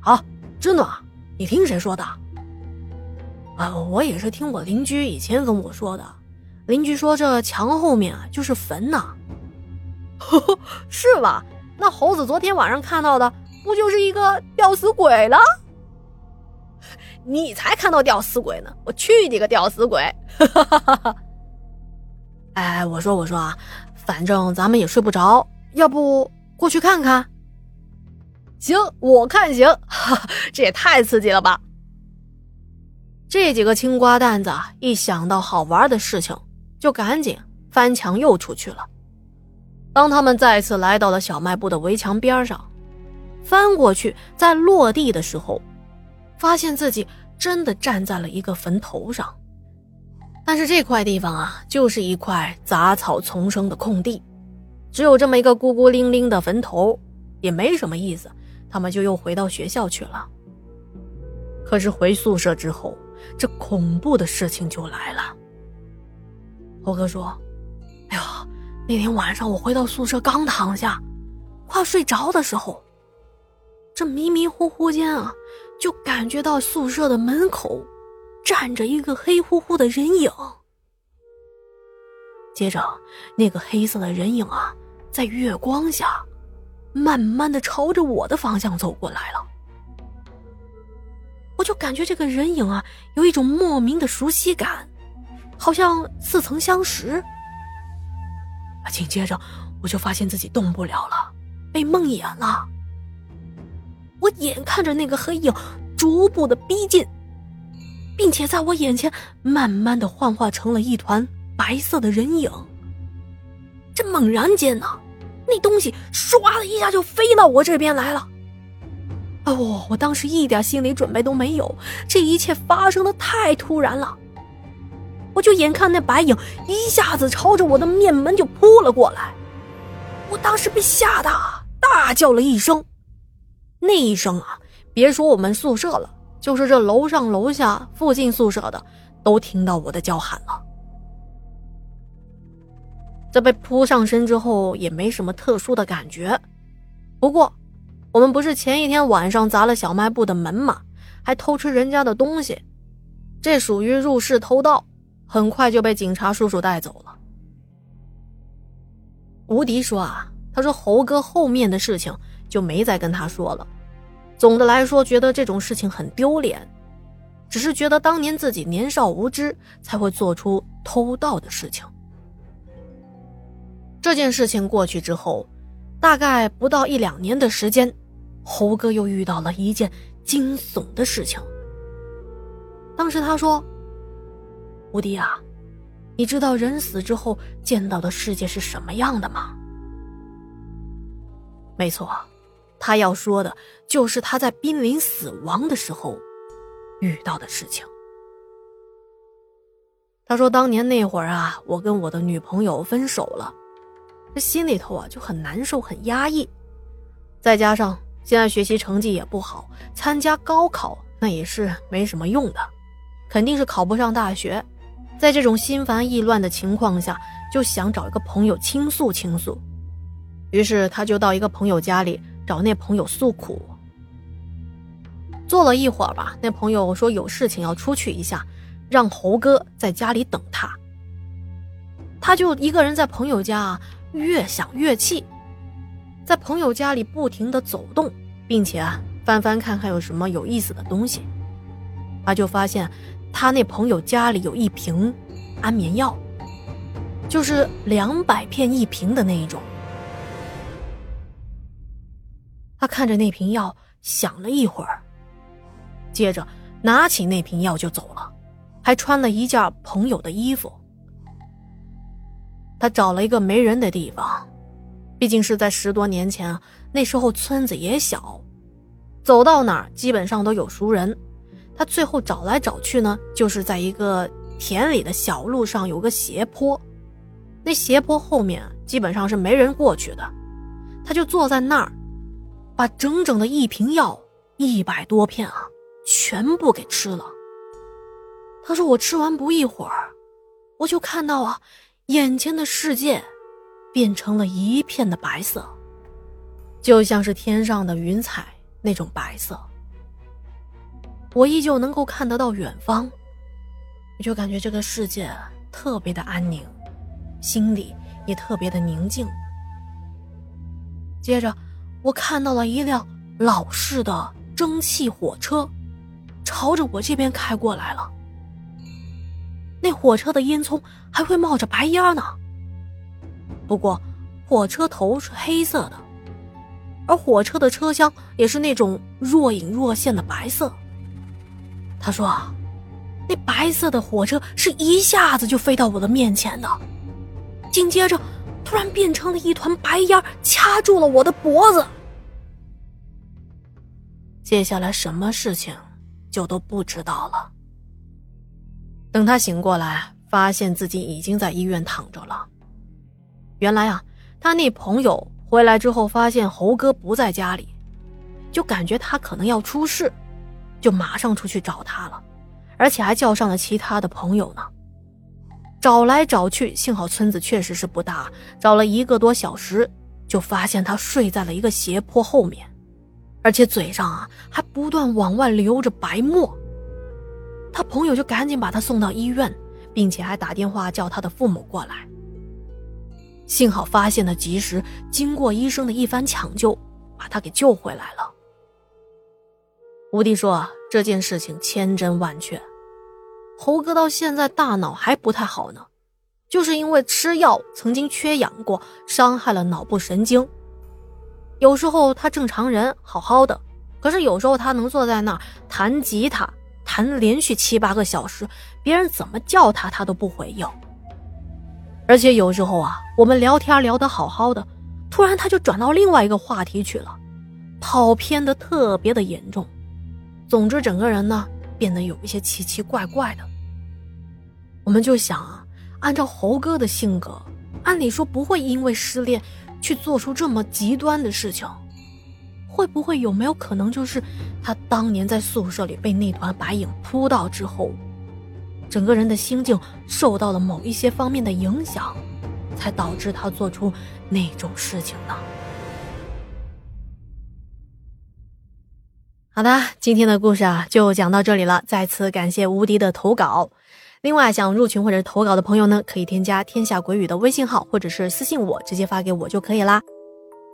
啊，真的？你听谁说的？啊，我也是听我邻居以前跟我说的。邻居说这墙后面啊就是坟呐。是吧？那猴子昨天晚上看到的不就是一个吊死鬼了？你才看到吊死鬼呢！我去你个吊死鬼！哈哈哈哈哎，我说我说啊，反正咱们也睡不着，要不过去看看？行，我看行。哈 哈这也太刺激了吧！这几个青瓜蛋子一想到好玩的事情，就赶紧翻墙又出去了。当他们再次来到了小卖部的围墙边上，翻过去，在落地的时候，发现自己真的站在了一个坟头上。但是这块地方啊，就是一块杂草丛生的空地，只有这么一个孤孤零零的坟头，也没什么意思。他们就又回到学校去了。可是回宿舍之后，这恐怖的事情就来了。猴哥说：“哎呦！”那天晚上，我回到宿舍，刚躺下，快睡着的时候，这迷迷糊糊间啊，就感觉到宿舍的门口站着一个黑乎乎的人影。接着，那个黑色的人影啊，在月光下，慢慢的朝着我的方向走过来了。我就感觉这个人影啊，有一种莫名的熟悉感，好像似曾相识。紧接着，我就发现自己动不了了，被梦魇了。我眼看着那个黑影逐步的逼近，并且在我眼前慢慢的幻化成了一团白色的人影。这猛然间呢，那东西唰的一下就飞到我这边来了。哦，我当时一点心理准备都没有，这一切发生的太突然了。我就眼看那白影一下子朝着我的面门就扑了过来，我当时被吓得大叫了一声，那一声啊，别说我们宿舍了，就是这楼上楼下附近宿舍的都听到我的叫喊了。这被扑上身之后也没什么特殊的感觉，不过我们不是前一天晚上砸了小卖部的门吗？还偷吃人家的东西，这属于入室偷盗。很快就被警察叔叔带走了。吴迪说：“啊，他说猴哥后面的事情就没再跟他说了。总的来说，觉得这种事情很丢脸，只是觉得当年自己年少无知，才会做出偷盗的事情。这件事情过去之后，大概不到一两年的时间，猴哥又遇到了一件惊悚的事情。当时他说。”吴迪啊，你知道人死之后见到的世界是什么样的吗？没错，他要说的就是他在濒临死亡的时候遇到的事情。他说，当年那会儿啊，我跟我的女朋友分手了，这心里头啊就很难受、很压抑，再加上现在学习成绩也不好，参加高考那也是没什么用的，肯定是考不上大学。在这种心烦意乱的情况下，就想找一个朋友倾诉倾诉，于是他就到一个朋友家里找那朋友诉苦。坐了一会儿吧，那朋友说有事情要出去一下，让猴哥在家里等他。他就一个人在朋友家，越想越气，在朋友家里不停的走动，并且啊翻翻看看有什么有意思的东西，他就发现。他那朋友家里有一瓶安眠药，就是两百片一瓶的那一种。他看着那瓶药，想了一会儿，接着拿起那瓶药就走了，还穿了一件朋友的衣服。他找了一个没人的地方，毕竟是在十多年前，那时候村子也小，走到哪儿基本上都有熟人。他最后找来找去呢，就是在一个田里的小路上有个斜坡，那斜坡后面基本上是没人过去的，他就坐在那儿，把整整的一瓶药一百多片啊，全部给吃了。他说我吃完不一会儿，我就看到啊，眼前的世界变成了一片的白色，就像是天上的云彩那种白色。我依旧能够看得到远方，我就感觉这个世界特别的安宁，心里也特别的宁静。接着，我看到了一辆老式的蒸汽火车，朝着我这边开过来了。那火车的烟囱还会冒着白烟呢。不过，火车头是黑色的，而火车的车厢也是那种若隐若现的白色。他说：“那白色的火车是一下子就飞到我的面前的，紧接着突然变成了一团白烟，掐住了我的脖子。接下来什么事情就都不知道了。等他醒过来，发现自己已经在医院躺着了。原来啊，他那朋友回来之后发现猴哥不在家里，就感觉他可能要出事。”就马上出去找他了，而且还叫上了其他的朋友呢。找来找去，幸好村子确实是不大，找了一个多小时，就发现他睡在了一个斜坡后面，而且嘴上啊还不断往外流着白沫。他朋友就赶紧把他送到医院，并且还打电话叫他的父母过来。幸好发现的及时，经过医生的一番抢救，把他给救回来了。吴迪说：“这件事情千真万确，猴哥到现在大脑还不太好呢，就是因为吃药曾经缺氧过，伤害了脑部神经。有时候他正常人好好的，可是有时候他能坐在那儿弹吉他，弹连续七八个小时，别人怎么叫他他都不回应。而且有时候啊，我们聊天聊得好好的，突然他就转到另外一个话题去了，跑偏的特别的严重。”总之，整个人呢变得有一些奇奇怪怪的。我们就想啊，按照猴哥的性格，按理说不会因为失恋去做出这么极端的事情。会不会有没有可能，就是他当年在宿舍里被那团白影扑到之后，整个人的心境受到了某一些方面的影响，才导致他做出那种事情呢？好的，今天的故事啊就讲到这里了。再次感谢无敌的投稿。另外，想入群或者投稿的朋友呢，可以添加“天下鬼语”的微信号，或者是私信我，直接发给我就可以啦。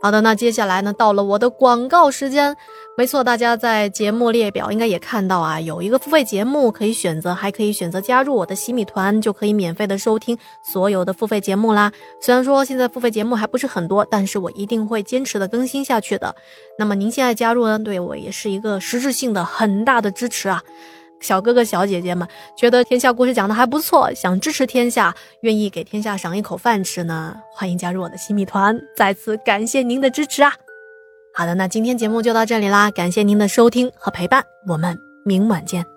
好的，那接下来呢，到了我的广告时间。没错，大家在节目列表应该也看到啊，有一个付费节目可以选择，还可以选择加入我的洗米团，就可以免费的收听所有的付费节目啦。虽然说现在付费节目还不是很多，但是我一定会坚持的更新下去的。那么您现在加入呢，对我也是一个实质性的很大的支持啊。小哥哥小姐姐们觉得天下故事讲的还不错，想支持天下，愿意给天下赏一口饭吃呢，欢迎加入我的新米团。再次感谢您的支持啊！好的，那今天节目就到这里啦，感谢您的收听和陪伴，我们明晚见。